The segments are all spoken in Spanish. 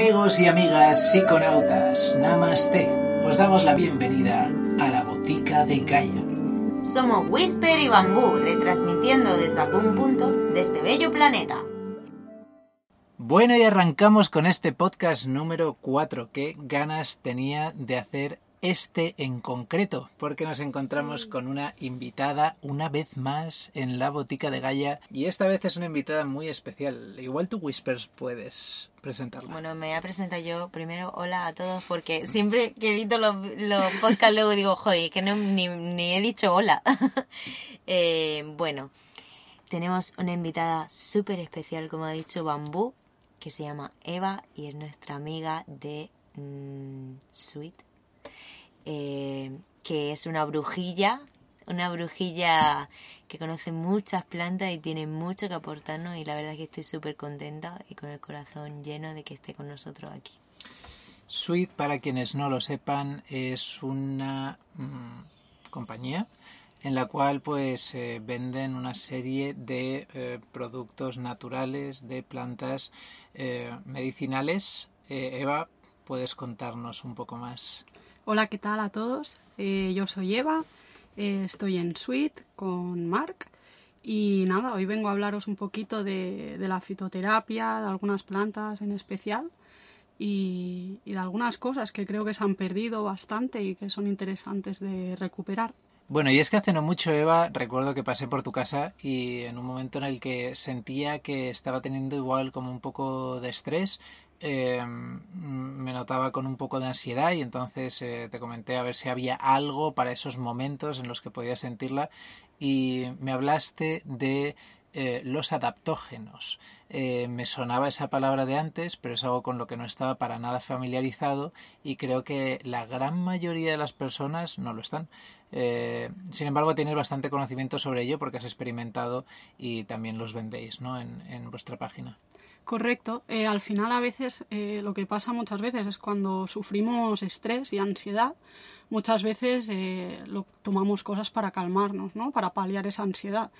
Amigos y amigas psiconautas, Namaste. Os damos la bienvenida a la Botica de Gaia. Somos Whisper y Bambú, retransmitiendo desde algún punto de este bello planeta. Bueno, y arrancamos con este podcast número 4. Qué ganas tenía de hacer este en concreto, porque nos encontramos con una invitada una vez más en la botica de Gaia y esta vez es una invitada muy especial. Igual tú Whispers puedes presentarla. Bueno, me voy a presentar yo primero. Hola a todos, porque siempre que edito los, los podcasts luego digo, joder, que no, ni, ni he dicho hola. Eh, bueno, tenemos una invitada súper especial, como ha dicho Bambú, que se llama Eva y es nuestra amiga de mm, Sweet eh, que es una brujilla, una brujilla que conoce muchas plantas y tiene mucho que aportarnos y la verdad es que estoy súper contenta y con el corazón lleno de que esté con nosotros aquí. Sweet, para quienes no lo sepan, es una mm, compañía en la cual pues eh, venden una serie de eh, productos naturales de plantas medicinales. Eva, ¿puedes contarnos un poco más? Hola, ¿qué tal a todos? Eh, yo soy Eva, eh, estoy en Suite con Mark y nada, hoy vengo a hablaros un poquito de, la fitoterapia, de algunas plantas en especial y, y, de algunas cosas que creo que se han perdido bastante y que son interesantes de recuperar. Bueno, y es que hace no mucho, Eva, recuerdo que pasé por tu casa y en un momento en el que sentía que estaba teniendo igual como un poco de estrés, eh, me notaba con un poco de ansiedad y entonces eh, te comenté a ver si había algo para esos momentos en los que podía sentirla y me hablaste de eh, los adaptógenos. me sonaba esa palabra de antes, pero es algo con lo que no estaba para nada familiarizado y creo que la gran mayoría de las personas no lo están. sin embargo, tienes bastante conocimiento sobre ello porque has experimentado y también los vendéis ¿no? en, en vuestra página. Correcto. Eh, al final a veces eh, lo que pasa muchas veces es cuando sufrimos estrés y ansiedad, muchas veces eh, tomamos cosas para calmarnos, ¿no? Para paliar esa ansiedad.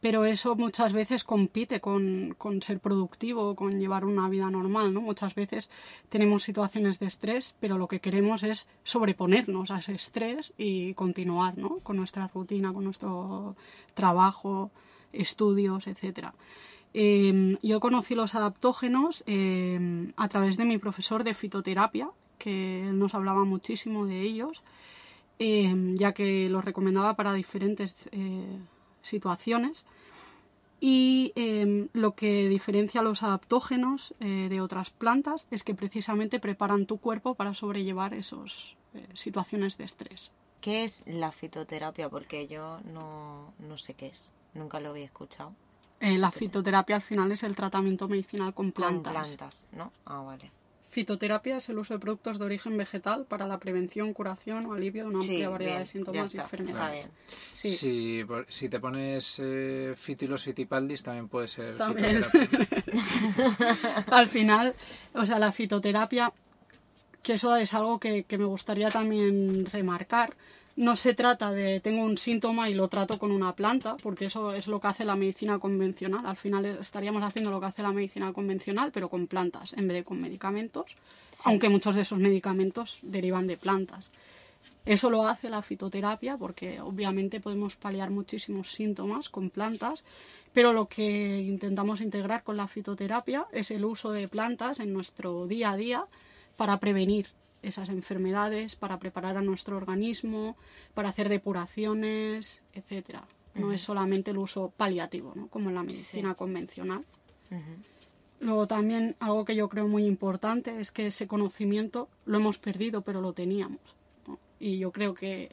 Pero eso muchas veces compite con, con, ser productivo, con llevar una vida normal, ¿no? Muchas veces tenemos situaciones de estrés, pero lo que queremos es sobreponernos a ese estrés y continuar, ¿no? Con nuestra rutina, con nuestro trabajo, estudios, etcétera. Em, yo conocí los adaptógenos em, a través de mi profesor de fitoterapia, que nos hablaba muchísimo de ellos, em, ya que los recomendaba para diferentes eh, situaciones. Y lo que diferencia los adaptógenos eh, de otras plantas es que precisamente preparan tu cuerpo para sobrellevar esas eh, situaciones de estrés. ¿Qué es la fitoterapia? Porque yo no, no sé qué es, nunca lo había escuchado. Eh, la fitoterapia al final es el tratamiento medicinal con plantas. Con plantas, ¿no? Ah, vale. Fitoterapia es el uso de productos de origen vegetal para la prevención, curación o alivio de una amplia variedad de síntomas y enfermedades. Sí. Si, si, te pones eh, fitilos fitipaldis también puede ser también. Al final, o sea, la fitoterapia, que eso es algo que, que me gustaría también remarcar, no se trata de tengo un síntoma y lo trato con una planta, porque eso es lo que hace la medicina convencional. Al final estaríamos haciendo lo que hace la medicina convencional, pero con plantas en vez de con medicamentos, aunque muchos de esos medicamentos derivan de plantas. Eso lo hace la fitoterapia porque obviamente podemos paliar muchísimos síntomas con plantas, pero lo que intentamos integrar con la fitoterapia es el uso de plantas en nuestro día a día para prevenir esas enfermedades, para preparar a nuestro organismo, para hacer depuraciones, etcétera. No es solamente el uso paliativo, ¿no? como en la medicina convencional. Luego también algo que yo creo muy importante es que ese conocimiento lo hemos perdido, pero lo teníamos. Y yo creo que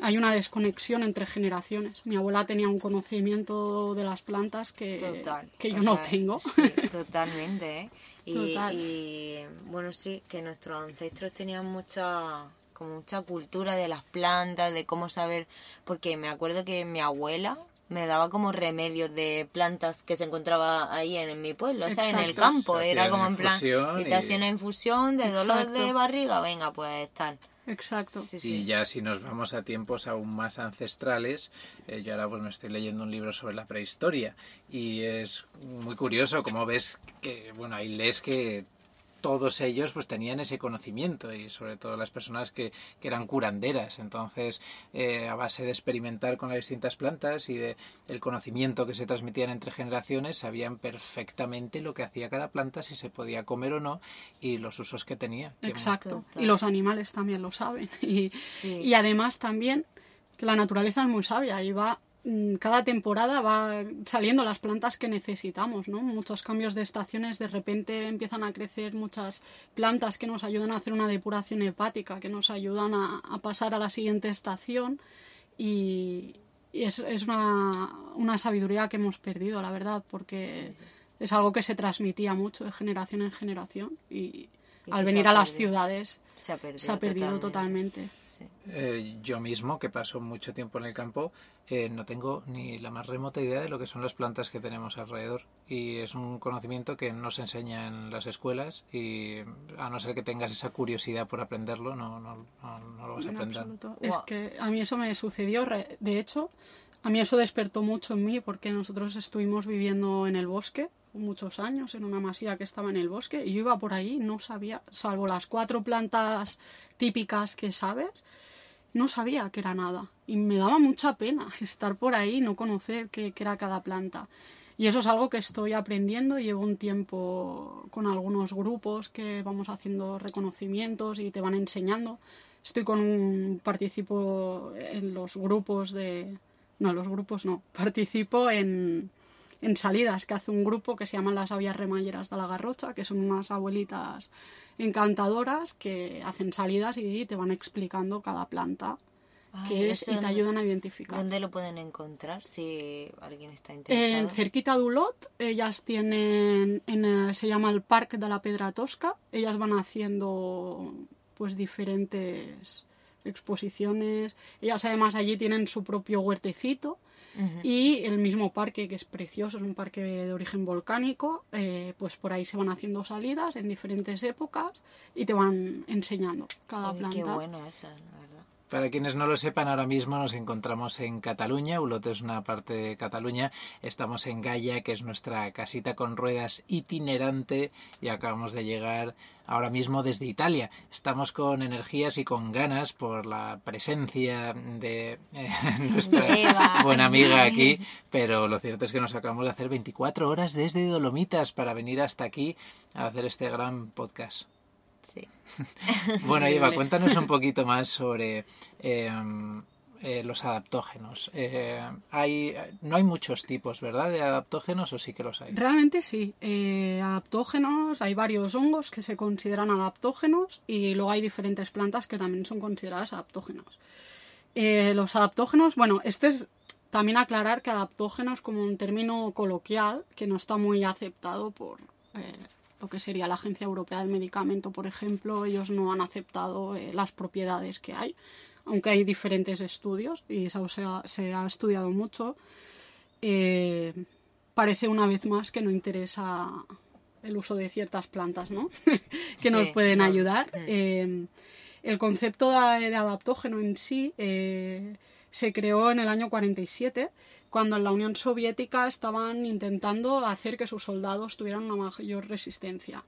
hay una desconexión entre generaciones. Mi abuela tenía un conocimiento de las plantas que, que yo no tengo. Sí, totalmente. ¿eh? Y, bueno, sí, que nuestros ancestros tenían mucha como mucha cultura de las plantas, de cómo saber, porque me acuerdo que mi abuela me daba como remedios de plantas que se encontraba ahí en, mi pueblo, o sea, en el campo, era como en plan, y te hacía una infusión de dolor de barriga, venga, pues tal. Exacto. Y ya si nos vamos a tiempos aún más ancestrales, eh, yo ahora pues me estoy leyendo un libro sobre la prehistoria y es muy curioso como ves que, bueno, ahí lees que todos ellos pues tenían ese conocimiento y sobre todo las personas que, que eran curanderas. Entonces, eh, a base de experimentar con las distintas plantas y de el conocimiento que se transmitían entre generaciones, sabían perfectamente lo que hacía cada planta, si se podía comer o no y los usos que tenía. Exacto. Y los animales también lo saben. Y, y además también que la naturaleza es muy sabia y va cada temporada va saliendo las plantas que necesitamos, ¿no? Muchos cambios de estaciones, de repente empiezan a crecer muchas plantas que nos ayudan a hacer una depuración hepática, que nos ayudan a, pasar a la siguiente estación y, es, es una, una, sabiduría que hemos perdido, la verdad, porque es algo que se transmitía mucho de generación en generación y, al venir a las ciudades se ha perdido, totalmente. Eh, yo mismo, que paso mucho tiempo en el campo, eh, no tengo ni la más remota idea de lo que son las plantas que tenemos alrededor. Y es un conocimiento que no se enseña en las escuelas y a no ser que tengas esa curiosidad por aprenderlo, no, no, no, lo vas a aprender. Es que a mí eso me sucedió, de hecho, a mí eso despertó mucho en mí porque nosotros estuvimos viviendo en el bosque muchos años en una masía que estaba en el bosque y yo iba por ahí, no sabía, salvo las cuatro plantas típicas que sabes, no sabía que era nada. Y me daba mucha pena estar por ahí y no conocer qué, era cada planta. Y eso es algo que estoy aprendiendo. Llevo un tiempo con algunos grupos que vamos haciendo reconocimientos y te van enseñando. Estoy con un. participo en los grupos de. No, los grupos no. Participo en, en salidas que hace un grupo que se llaman las avias remalleras de la Garrocha, que son unas abuelitas encantadoras que hacen salidas y te van explicando cada planta que es y te ayudan a identificar. ¿Dónde lo pueden encontrar si alguien está interesado? En cerquita de Ulot, ellas tienen, en, se llama el Parque de la Pedra Tosca, ellas van haciendo pues diferentes exposiciones, ellas además allí tienen su propio huertecito y el mismo parque, que es precioso, es un parque de origen volcánico, eh, pues por ahí se van haciendo salidas en diferentes épocas y te van enseñando cada planta. Qué bueno eso, la verdad. Para quienes no lo sepan, ahora mismo nos encontramos en Cataluña. Ulot es una parte de Cataluña. Estamos en Gaia, que es nuestra casita con ruedas itinerante, y acabamos de llegar ahora mismo desde Italia. Estamos con energías y con ganas por la presencia de eh, nuestra buena amiga aquí, pero lo cierto es que nos acabamos de hacer 24 horas desde Dolomitas para venir hasta aquí a hacer este gran podcast. Sí. bueno, Eva, cuéntanos un poquito más sobre em, eh, los adaptógenos. Eh, hay, no hay muchos tipos, ¿verdad? De adaptógenos o sí que los hay. Realmente sí. Eh, adaptógenos, hay varios hongos que se consideran adaptógenos y luego hay diferentes plantas que también son consideradas adaptógenos. los adaptógenos, bueno, este es también aclarar que adaptógenos como un término coloquial que no está muy aceptado por lo que sería la Agencia Europea del Medicamento, por ejemplo, ellos no han aceptado eh, las propiedades que hay, aunque hay diferentes estudios y eso se ha, se ha estudiado mucho. Eh, parece una vez más que no interesa el uso de ciertas plantas, ¿no? que nos pueden ayudar. Mm. Eh, el concepto de, adaptógeno en sí se creó en el año 47 cuando en la Unión Soviética estaban intentando hacer que sus soldados tuvieran una mayor resistencia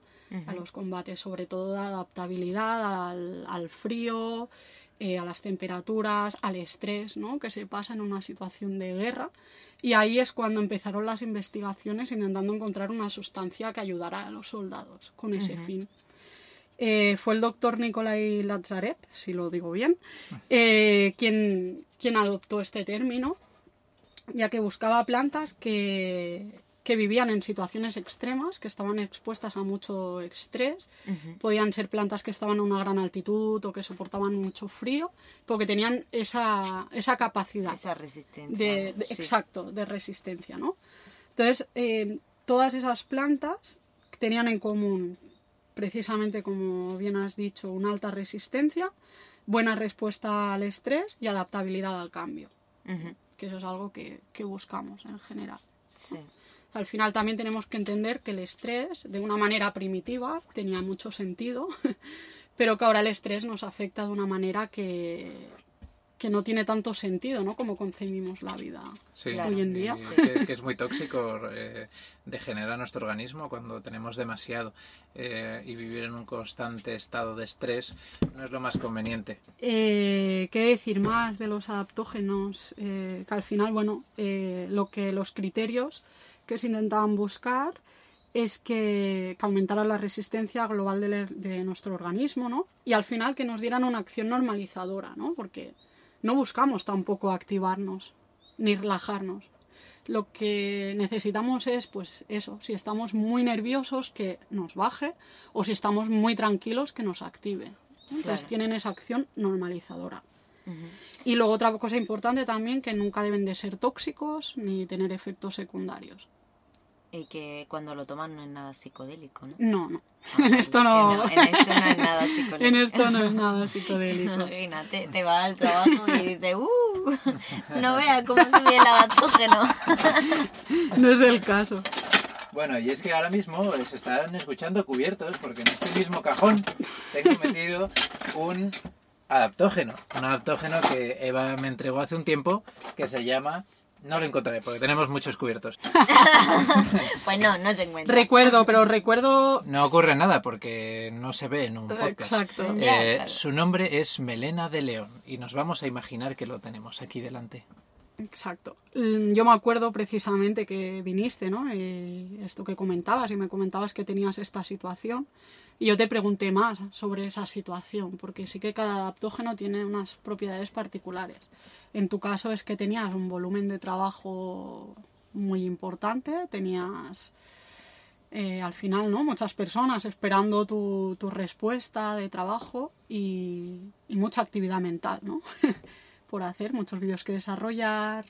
a los combates, sobre todo de adaptabilidad al, frío, eh, a las temperaturas, al estrés ¿no? que se pasa en una situación de guerra. Y ahí es cuando empezaron las investigaciones intentando encontrar una sustancia que ayudara a los soldados con ese fin. Eh, fue el doctor Nikolai Lazarev, si lo digo bien, eh, quien, quien adoptó este término ya que buscaba plantas que, vivían en situaciones extremas, que estaban expuestas a mucho estrés. Podían ser plantas que estaban a una gran altitud o que soportaban mucho frío, porque tenían esa, esa capacidad. Esa resistencia. De, Exacto, de resistencia, ¿no? Entonces, eh, todas esas plantas tenían en común, precisamente como bien has dicho, una alta resistencia, buena respuesta al estrés y adaptabilidad al cambio que eso es algo que, buscamos en general. Al final también tenemos que entender que el estrés, de una manera primitiva, tenía mucho sentido, pero que ahora el estrés nos afecta de una manera que, que no tiene tanto sentido, ¿no? Como concebimos la vida Sí, hoy en día. que, que es muy tóxico, eh, degenera nuestro organismo cuando tenemos demasiado eh, y vivir en un constante estado de estrés no es lo más conveniente. Eh, ¿Qué decir más de los adaptógenos? Eh, que al final, bueno, eh, lo que los criterios que se intentaban buscar es que, que aumentaran la resistencia global de, de nuestro organismo, ¿no? Y al final que nos dieran una acción normalizadora, ¿no? Porque no buscamos tampoco activarnos ni relajarnos. Lo que necesitamos es, pues eso, si estamos muy nerviosos, que nos baje, o si estamos muy tranquilos, que nos active. Entonces Claro. tienen esa acción normalizadora. Y luego otra cosa importante también, que nunca deben de ser tóxicos ni tener efectos secundarios. Y que cuando lo toman no es nada psicodélico, ¿no? No, no. Ah, En esto no. En esto no es nada psicodélico. En esto no es nada psicodélico. Imagínate, te vas al trabajo y dices, ¡uh! No veas cómo se ve el adaptógeno. No es el caso. Bueno, y es que ahora mismo se están escuchando cubiertos porque en este mismo cajón tengo metido un adaptógeno. Un adaptógeno que Eva me entregó hace un tiempo que se llama... No lo encontraré porque tenemos muchos cubiertos. Pues no, no se encuentra. Recuerdo, pero recuerdo. No ocurre nada porque no se ve en un podcast. Exacto. Ya, Eh, claro. Su nombre es Melena de León y nos vamos a imaginar que lo tenemos aquí delante. Exacto. Mm, Yo me acuerdo precisamente que viniste, ¿no? Eh, esto que comentabas y me comentabas que tenías esta situación. Y yo te pregunté más sobre esa situación, porque sí que cada adaptógeno tiene unas propiedades particulares. En tu caso es que tenías un volumen de trabajo muy importante, tenías eh, al final, ¿no? Muchas personas esperando tu, tu respuesta de trabajo y, y mucha actividad mental, ¿no? Por hacer, muchos vídeos que desarrollar.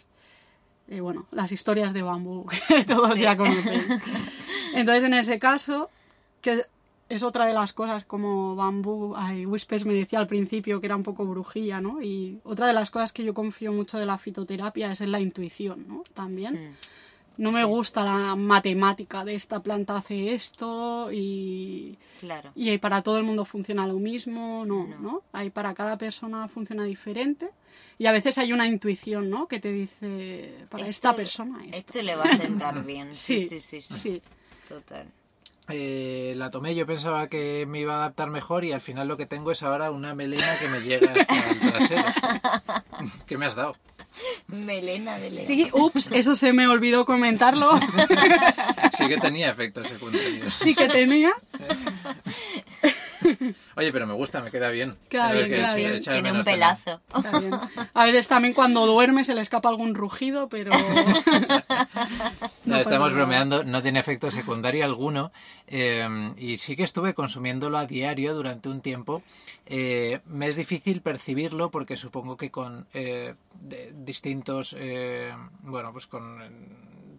eh, bueno, las historias de bambú que todos Sí. ya conocen. Entonces, en ese caso, que es otra de las cosas como Bambú, ay, Whispers me decía al principio que era un poco brujilla, ¿no? Y otra de las cosas que yo confío mucho de la fitoterapia es en la intuición, ¿no? También. No me gusta la matemática de esta planta hace esto y, Claro. y para todo el mundo funciona lo mismo, no, No. ¿no? Hay para cada persona funciona diferente y a veces hay una intuición, ¿no? Que te dice para esta Esto- persona esto. Esto le va a sentar bien. Sí, Sí, sí, sí. sí. sí. Total. Eh, la tomé, yo pensaba que me iba a adaptar mejor y al final lo que tengo es ahora una melena que me llega hasta el trasero. ¿Qué me has dado? Melena de león. Sí, ups, eso se me olvidó comentarlo. Sí que tenía efectos secundarios. sí que tenía. Oye, pero me gusta, me queda bien. Queda bien, que bien. Tiene un también. pelazo. A veces también cuando duerme se le escapa algún rugido, pero... No, No estamos bromeando, no tiene efecto secundario alguno. eh, y sí que estuve consumiéndolo a diario durante un tiempo. Eh, me es difícil percibirlo porque supongo que con eh, de- distintos, eh, bueno, pues con eh,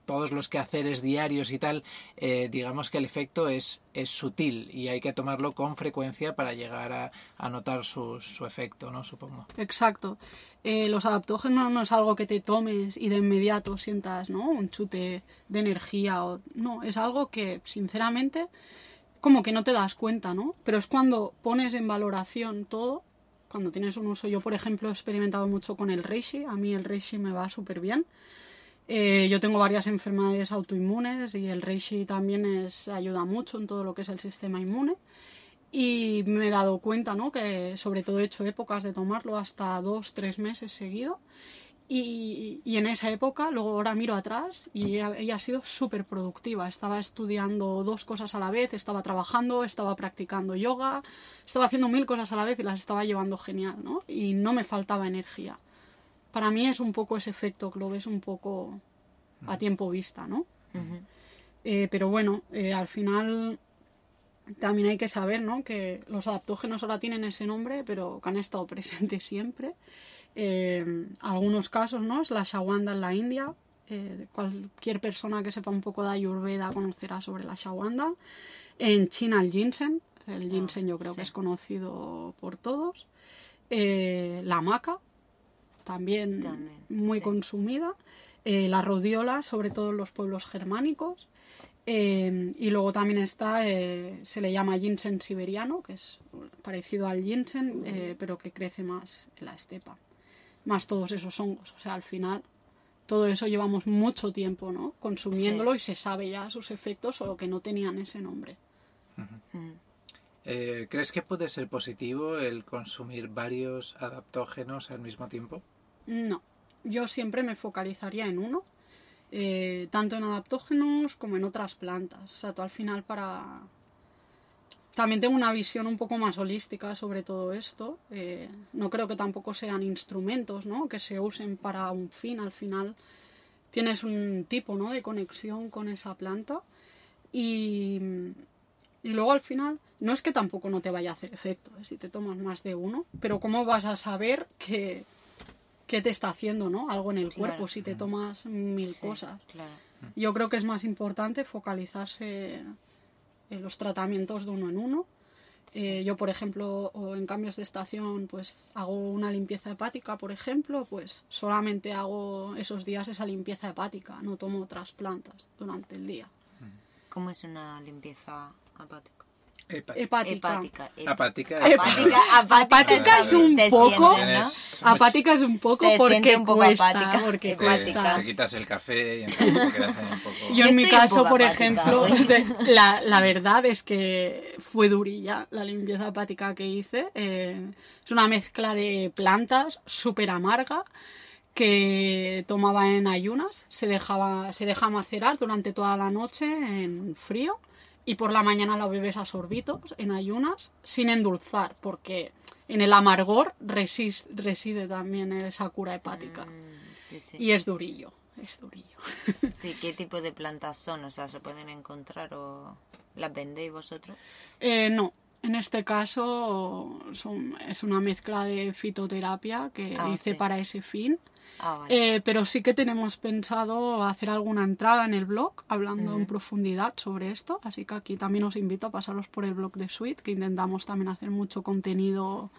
todos los quehaceres diarios y tal, eh, digamos que el efecto es, es sutil y hay que tomarlo con frecuencia para llegar a, notar su, su efecto, ¿no? Supongo. Exacto. Eh, los adaptógenos no es algo que te tomes y de inmediato sientas ¿no? un chute de energía. O... No, es algo que, sinceramente, como que no te das cuenta, ¿no? Pero es cuando pones en valoración todo, cuando tienes un uso. Yo, por ejemplo, he experimentado mucho con el reishi. A mí el reishi me va súper bien. Eh, yo tengo varias enfermedades autoinmunes y el reishi también es, ayuda mucho en todo lo que es el sistema inmune. Y me he dado cuenta, ¿no? Que sobre todo he hecho épocas de tomarlo hasta dos, tres meses seguido. Y, y en esa época, luego ahora miro atrás y y ha sido súper productiva. Estaba estudiando dos cosas a la vez, estaba trabajando, estaba practicando yoga, estaba haciendo mil cosas a la vez y las estaba llevando genial, ¿no? Y no me faltaba energía. Para mí es un poco ese efecto que lo ves un poco a tiempo vista, ¿no? Eh, pero bueno, eh, al final también hay que saber ¿no? que los adaptógenos ahora tienen ese nombre, pero que han estado presentes siempre. Eh, algunos casos, ¿no? Es la shawanda en la India. eh, cualquier persona que sepa un poco de Ayurveda conocerá sobre la shawanda. En China el ginseng. El ginseng yo creo sí. que es conocido por todos. La maca, también, También, muy sí. consumida. Eh, la rodiola, sobre todo en los pueblos germánicos. Eh, y luego también está, eh, se le llama ginseng siberiano, que es parecido al ginseng, eh, pero que crece más en la estepa. más todos esos hongos. O sea, al final todo eso llevamos mucho tiempo, ¿no? Consumiéndolo y se sabe ya sus efectos, solo que no tenían ese nombre. Mm. Eh, ¿Crees que puede ser positivo el consumir varios adaptógenos al mismo tiempo? No, yo siempre me focalizaría en uno, eh, tanto en adaptógenos como en otras plantas. O sea, tú al final para... También tengo una visión un poco más holística sobre todo esto. Eh, no creo que tampoco sean instrumentos, ¿no? Que se usen para un fin. Al final tienes un tipo, ¿no? De conexión con esa planta. Y, y luego al final, no es que tampoco no te vaya a hacer efecto, ¿eh? si te tomas más de uno, pero ¿cómo vas a saber que, que te está haciendo ¿no? algo en el Claro. cuerpo si te tomas mil Sí, cosas? Claro. Yo creo que es más importante focalizarse en los tratamientos de uno en uno. Eh, yo, por ejemplo, o en cambios de estación, pues hago una limpieza hepática, por ejemplo, pues solamente hago esos días esa limpieza hepática, no tomo otras plantas durante el día. ¿Cómo es una limpieza apática? Hepática. Hepática. ep- Apática. Apática, apática, Apática es un te poco- sientes, ¿no? Tienes- Apática es un poco Te porque un poco cuesta, apática, porque hepática. te, cuesta. te quitas el café y entonces te quedas un poco... Yo Yo en mi caso, por apática ejemplo, la, la verdad es que fue durilla la limpieza hepática que hice. Eh, es una mezcla de plantas súper amarga que tomaba en ayunas, se dejaba, se deja macerar durante toda la noche en frío y por la mañana la bebes a sorbitos en ayunas sin endulzar, porque en el amargor reside también esa cura hepática. Mm, Sí, sí. Y es durillo, es durillo. Sí, ¿qué tipo de plantas son? O sea, ¿se pueden encontrar o las vendéis vosotros? Eh, no, en este caso son- es una mezcla de fitoterapia que Ah, hice sí. para ese fin. Ah, vale. Eh, pero sí que tenemos pensado hacer alguna entrada en el blog hablando en profundidad sobre esto. Así que aquí también os invito a pasaros por el blog de Sweet, que intentamos también hacer mucho contenido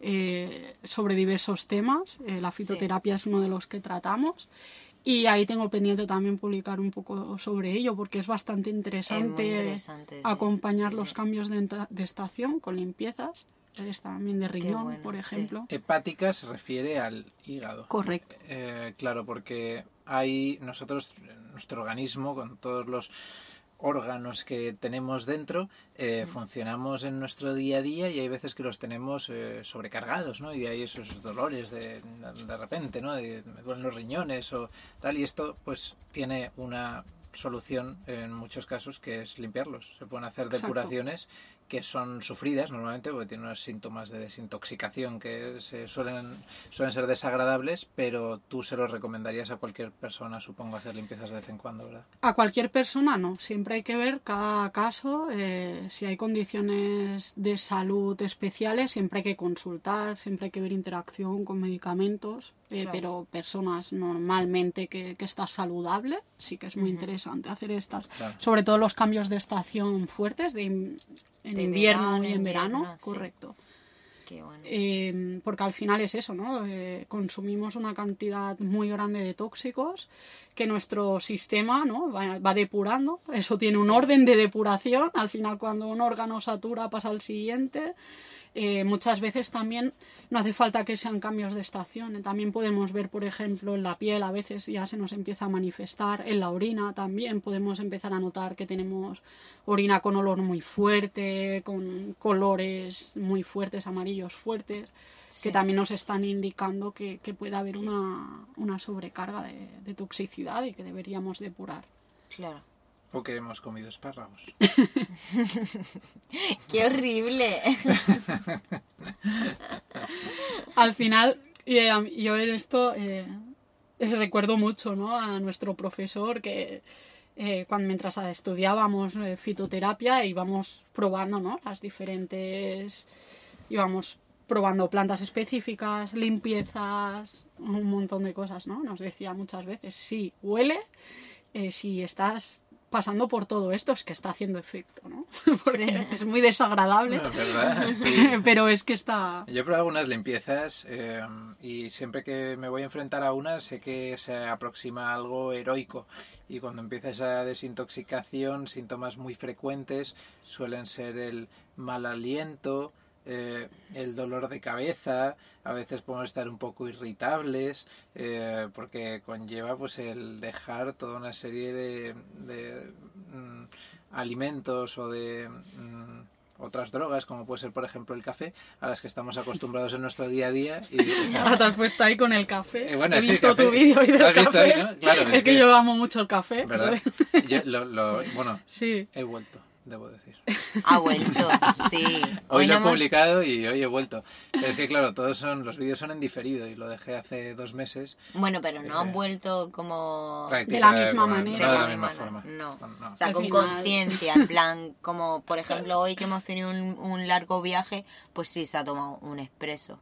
eh, sobre diversos temas. Eh, la fitoterapia es uno de los que tratamos. Y ahí tengo pendiente también publicar un poco sobre ello, porque es bastante interesante, acompañar Sí, los cambios de estación con limpiezas. Es también de riñón, bueno, por sí. ejemplo. Hepática se refiere al hígado. Correcto. Eh, claro, porque hay nosotros, nuestro organismo, con todos los órganos que tenemos dentro, eh, funcionamos en nuestro día a día y hay veces que los tenemos eh, sobrecargados, ¿no? Y de ahí esos dolores de, de repente, ¿no? De, me duelen los riñones o tal. Y esto, pues, tiene una solución en muchos casos que es limpiarlos. Se pueden hacer Exacto. Que son sufridas normalmente porque tienen unos síntomas de desintoxicación que se suelen, suelen ser desagradables, pero tú se los recomendarías a cualquier persona, supongo, hacer limpiezas de vez en cuando, ¿verdad? A cualquier persona no, siempre hay que ver cada caso, eh, si hay condiciones de salud especiales, siempre hay que consultar, siempre hay que ver interacción con medicamentos, eh, Claro. pero personas normalmente que, que estás saludable, sí que es muy interesante hacer estas, Claro. sobre todo los cambios de estación fuertes, de in- en De invierno verano, y en verano, sí. correcto. Qué bueno. Eh, porque al final es eso, ¿no? Eh, consumimos una cantidad muy grande de tóxicos que nuestro sistema ¿no? va, va depurando. Eso tiene un orden de depuración. Al final, cuando un órgano satura, pasa al siguiente. Eh, muchas veces también no hace falta que sean cambios de estación. También podemos ver, por ejemplo, en la piel a veces ya se nos empieza a manifestar. En la orina también podemos empezar a notar que tenemos orina con olor muy fuerte, con colores muy fuertes, amarillos fuertes, Sí. que también nos están indicando que, que puede haber una, una sobrecarga de, de toxicidad y que deberíamos depurar. Claro. O que hemos comido espárragos. ¡Qué horrible! Al final, eh, mí- yo en esto eh, recuerdo mucho ¿no? a nuestro profesor que eh, cuando mientras estudiábamos eh, fitoterapia íbamos probando ¿no? las diferentes íbamos probando plantas específicas, limpiezas, un montón de cosas, ¿no? Nos decía muchas veces, sí, huele, eh, si estás pasando por todo esto es que está haciendo efecto, ¿no? Porque es muy desagradable, No, ¿Verdad? Sí. pero es que está... Yo he probado algunas limpiezas eh, y siempre que me voy a enfrentar a una sé que se aproxima a algo heroico y cuando empieza esa desintoxicación, síntomas muy frecuentes suelen ser el mal aliento, eh, el dolor de cabeza, a veces podemos estar un poco irritables, eh, porque conlleva pues el dejar toda una serie de, de mm, alimentos o de mm, otras drogas, como puede ser por ejemplo el café, a las que estamos acostumbrados en nuestro día a día. Y, Ahora te has puesto ahí con el café. Eh, bueno, He visto café- tu vídeo y ¿Lo del café. ahí, no? Claro, es, es que, que- yo amo mucho el café. Yo lo- lo- bueno, Sí. he vuelto, debo decir. Ha vuelto, sí. Hoy lo no he publicado y hoy he vuelto. Pero es que claro, todos son los vídeos son en diferido y lo dejé hace dos meses. Bueno, pero no han Eh, vuelto como... Prácticamente la misma manera. No de la De misma forma. no. No. O sea, con conciencia, en plan, como por ejemplo hoy que hemos tenido un, un largo viaje, pues sí, se ha tomado un expreso.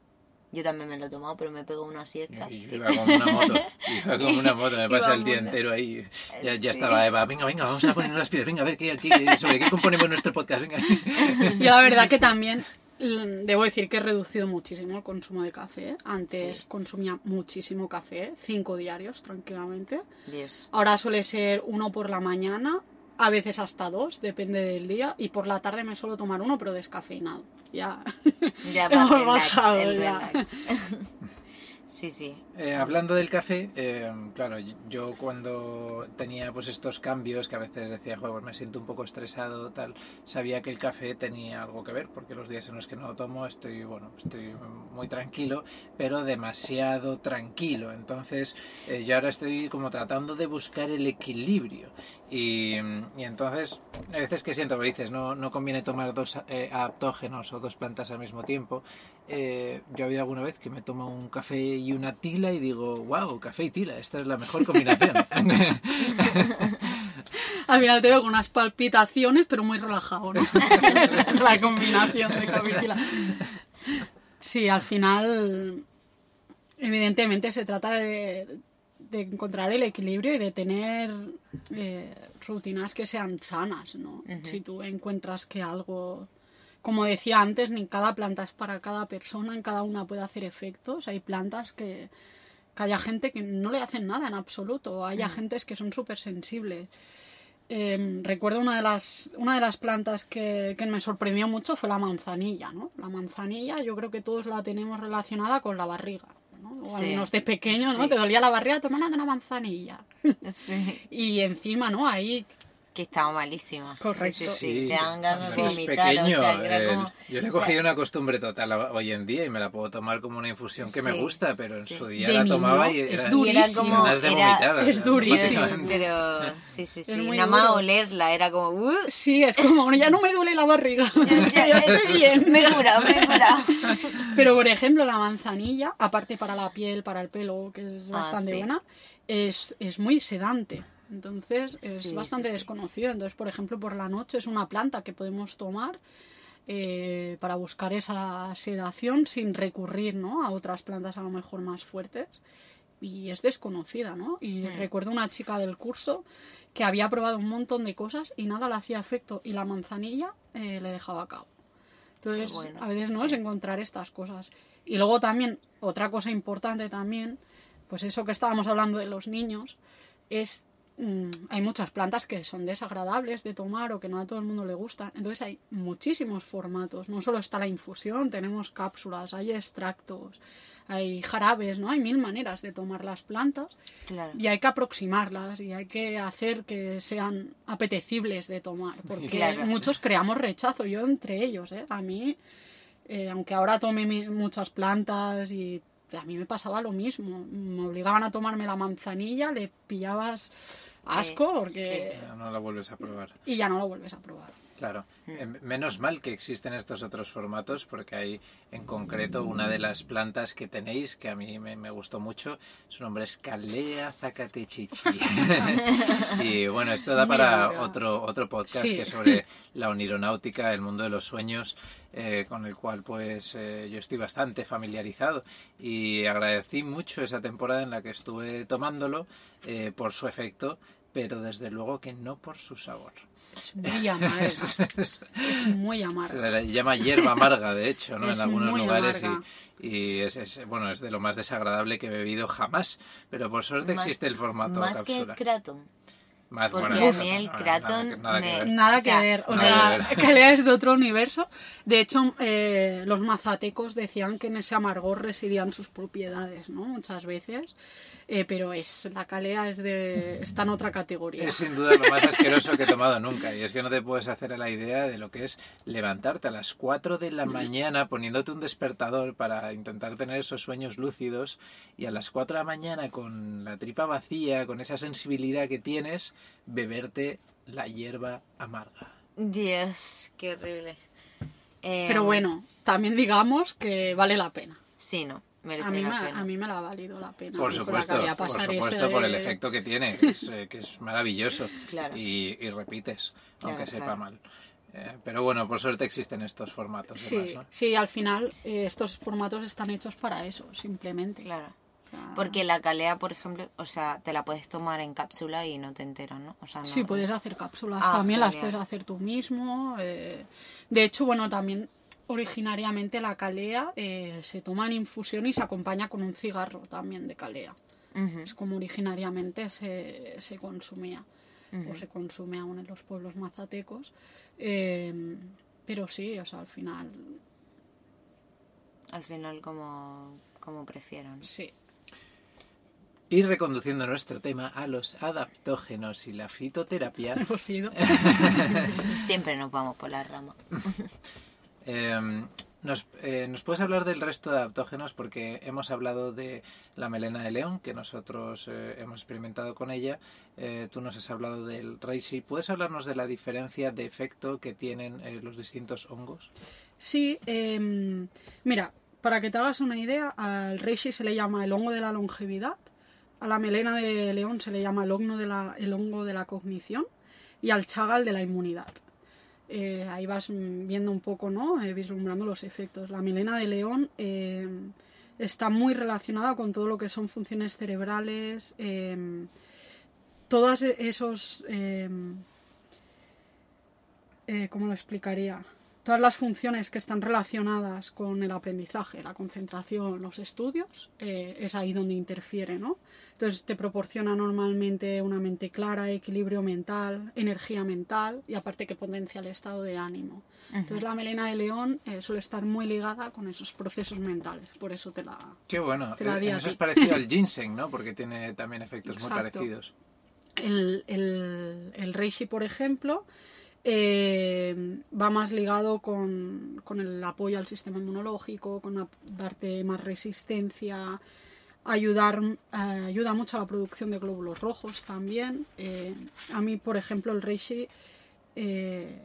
Yo también me lo he tomado, pero me pego una siesta. Y yo iba como una moto, iba como una moto, me pasa el día entero ahí. Ya, ya Sí. estaba Eva, venga, venga, vamos a poner las pilas, venga, a ver qué, qué- sobre qué componemos nuestro podcast, venga. Yo la verdad que también mm, debo decir que he reducido muchísimo el consumo de café. Antes Sí. consumía muchísimo café, cinco diarios tranquilamente. Dios. Ahora suele ser uno por la mañana, a veces hasta dos, depende del día. Y por la tarde me suelo tomar uno, pero descafeinado. Ya. Ya va, Hemos relax, bajado el ya. relax. sí, sí. Eh, hablando del café, eh, claro, yo cuando tenía pues estos cambios que a veces decía, "Joder, pues me siento un poco estresado, tal, sabía que el café tenía algo que ver, porque los días en los que no lo tomo estoy, bueno, estoy muy tranquilo, pero demasiado tranquilo. Entonces, eh, yo ahora estoy como tratando de buscar el equilibrio. Y, y entonces, a veces que siento, que dices, no, no conviene tomar dos eh, adaptógenos o dos plantas al mismo tiempo. Eh, yo había alguna vez que me tomo un café y una tila y digo, wow, café y tila, esta es la mejor combinación. Al final te veo con unas palpitaciones, pero muy relajado, ¿no? la combinación de café y tila. Sí, al final, evidentemente se trata de, de encontrar el equilibrio y de tener eh, rutinas que sean sanas, ¿no? Si tú encuentras que algo, como decía antes, ni cada planta es para cada persona, en cada una puede hacer efectos. Hay plantas que, que haya gente que no le hacen nada en absoluto, haya gentes que son súper sensibles. Eh, recuerdo una de las una de las plantas que, que me sorprendió mucho fue la manzanilla, ¿no? La manzanilla yo creo que todos la tenemos relacionada con la barriga, ¿no? O al Sí, menos de pequeño, ¿no? sí. Te dolía la barriga, tomando una manzanilla. Sí. Y encima, ¿no? Ahí Que estaba malísima. Correcto. Sí, sí, sí. Te dan ganas de cuando vomitar. eres o sea, que era eh, como- yo le he o sea, cogido una costumbre total a- hoy en día y me la puedo tomar como una infusión que me gusta, pero en sí. su día De la tomaba y es era, Y era como... ganas de era- vomitar. es durísimo. Pero sí, sí, sí. Nada más duro. olerla era como... "Uh". sí, es como, ya no me duele la barriga. Ya, Ya estoy bien. Me he curado, me he curado. Pero, por ejemplo, la manzanilla, aparte para la piel, para el pelo, que es Ah, bastante sí. buena, es, es muy sedante. Entonces, es Sí, bastante sí, desconocido. Entonces, por ejemplo, por la noche es una planta que podemos tomar eh, para buscar esa sedación sin recurrir ¿no? a otras plantas a lo mejor más fuertes. Y es desconocida, ¿no? Y Hmm. recuerdo una chica del curso que había probado un montón de cosas y nada le hacía efecto y la manzanilla eh, le dejaba cao. Entonces, Bueno, a veces no sí. es encontrar estas cosas. Y luego también, otra cosa importante también, pues eso que estábamos hablando de los niños, es mm, hay muchas plantas que son desagradables de tomar o que no a todo el mundo le gustan. Entonces hay muchísimos formatos. No solo está la infusión, tenemos cápsulas, hay extractos, hay jarabes, ¿no? Hay mil maneras de tomar las plantas Claro. y hay que aproximarlas y hay que hacer que sean apetecibles de tomar. Porque Claro. muchos creamos rechazo, yo entre ellos, ¿eh? A mí, eh, aunque ahora tome muchas plantas y a mí me pasaba lo mismo. Me obligaban a tomarme la manzanilla, le pillabas asco porque... Ya no la vuelves a probar. Y ya no lo vuelves a probar. Claro, Hmm. Eh, menos mal que existen estos otros formatos porque hay en concreto una de las plantas que tenéis que a mí me, me gustó mucho, su nombre es Calea zacatechichi. y bueno, esto da para otro, otro podcast Sí. que es sobre la onironáutica, el mundo de los sueños, eh, con el cual pues eh, yo estoy bastante familiarizado y agradecí mucho esa temporada en la que estuve tomándolo eh, por su efecto, pero desde luego que no por su sabor. Es muy amarga. es muy Se amarga. le llama hierba amarga, de hecho, ¿no? Es en algunos muy lugares amarga. y, y es, es- bueno, es de lo más desagradable que he bebido jamás. Pero por suerte Más- existe el formato Más cápsula. que Kratom. Más Porque buena a mí el nada- Kraton nada que me- ver. Nada O sea, que ver, o nada sea. Calea es de otro universo. De hecho, eh, los mazatecos decían que en ese amargor residían sus propiedades, ¿no? Muchas veces. Eh, pero es la Calea es de está en otra categoría. Es sin duda lo más asqueroso que he tomado nunca. Y es que no te puedes hacer a la idea de lo que es levantarte a las 4 de la mañana poniéndote un despertador para intentar tener esos sueños lúcidos y a las 4 de la mañana con la tripa vacía, con esa sensibilidad que tienes, beberte la hierba amarga. Dios, qué horrible. Eh, Pero bueno, también digamos que vale la pena. Sí, no, merece A mí, me, la pena. a mí me la ha valido la pena. Por supuesto, por pasar supuesto, ese- por el efecto que tiene, que es, eh, que es maravilloso. Claro. Y, y repites, Claro, aunque sepa claro. mal. Eh, pero bueno, por suerte existen estos formatos. Sí, demás, ¿no? sí, al final eh, estos formatos están hechos para eso, simplemente. Claro. Porque la calea, por ejemplo, o sea, te la puedes tomar en cápsula y no te enteras, ¿no? O sea, no, Sí, puedes hacer cápsulas Ah, también, las puedes hacer tú mismo. eh. De hecho, bueno, también originariamente la calea eh, se toma en infusión y se acompaña con un cigarro también de calea. Es como originariamente se, se consumía o se consume aún en los pueblos mazatecos. Eh, pero sí, o sea, al final, Al final, como, como prefieran. sí. Y reconduciendo nuestro tema a los adaptógenos y la fitoterapia, Hemos ido. Siempre nos vamos por la rama. eh, nos, eh, ¿nos puedes hablar del resto de adaptógenos? Porque hemos hablado de la melena de león, que nosotros eh, hemos experimentado con ella. Eh, tú nos has hablado del reishi. ¿Puedes hablarnos de la diferencia de efecto que tienen eh, los distintos hongos? Sí, em, mira, para que te hagas una idea, al reishi se le llama el hongo de la longevidad, a la melena de león se le llama el hongo de la, el hongo de la cognición y al chaga el de la inmunidad. Eh, ahí vas viendo un poco, ¿no? Eh, vislumbrando los efectos. La melena de león em, está muy relacionada con todo lo que son funciones cerebrales, em, todos esos... em, eh, ¿cómo lo explicaría? Todas las funciones que están relacionadas con el aprendizaje, la concentración, los estudios, eh, es ahí donde interfiere, ¿no? Entonces te proporciona normalmente una mente clara, equilibrio mental, energía mental y aparte que potencia el estado de ánimo. Entonces la melena de león eh, suele estar muy ligada con esos procesos mentales, por eso te la... Qué bueno. Te la Eh, di en a eso ti. es parecido al ginseng, ¿no? Porque tiene también efectos muy Exacto. parecidos. El, el, el reishi, por ejemplo, eh, va más ligado con, con el apoyo al sistema inmunológico, con darte más resistencia, ayudar, eh, ayuda mucho a la producción de glóbulos rojos también. Eh, a mí, por ejemplo, el reishi eh,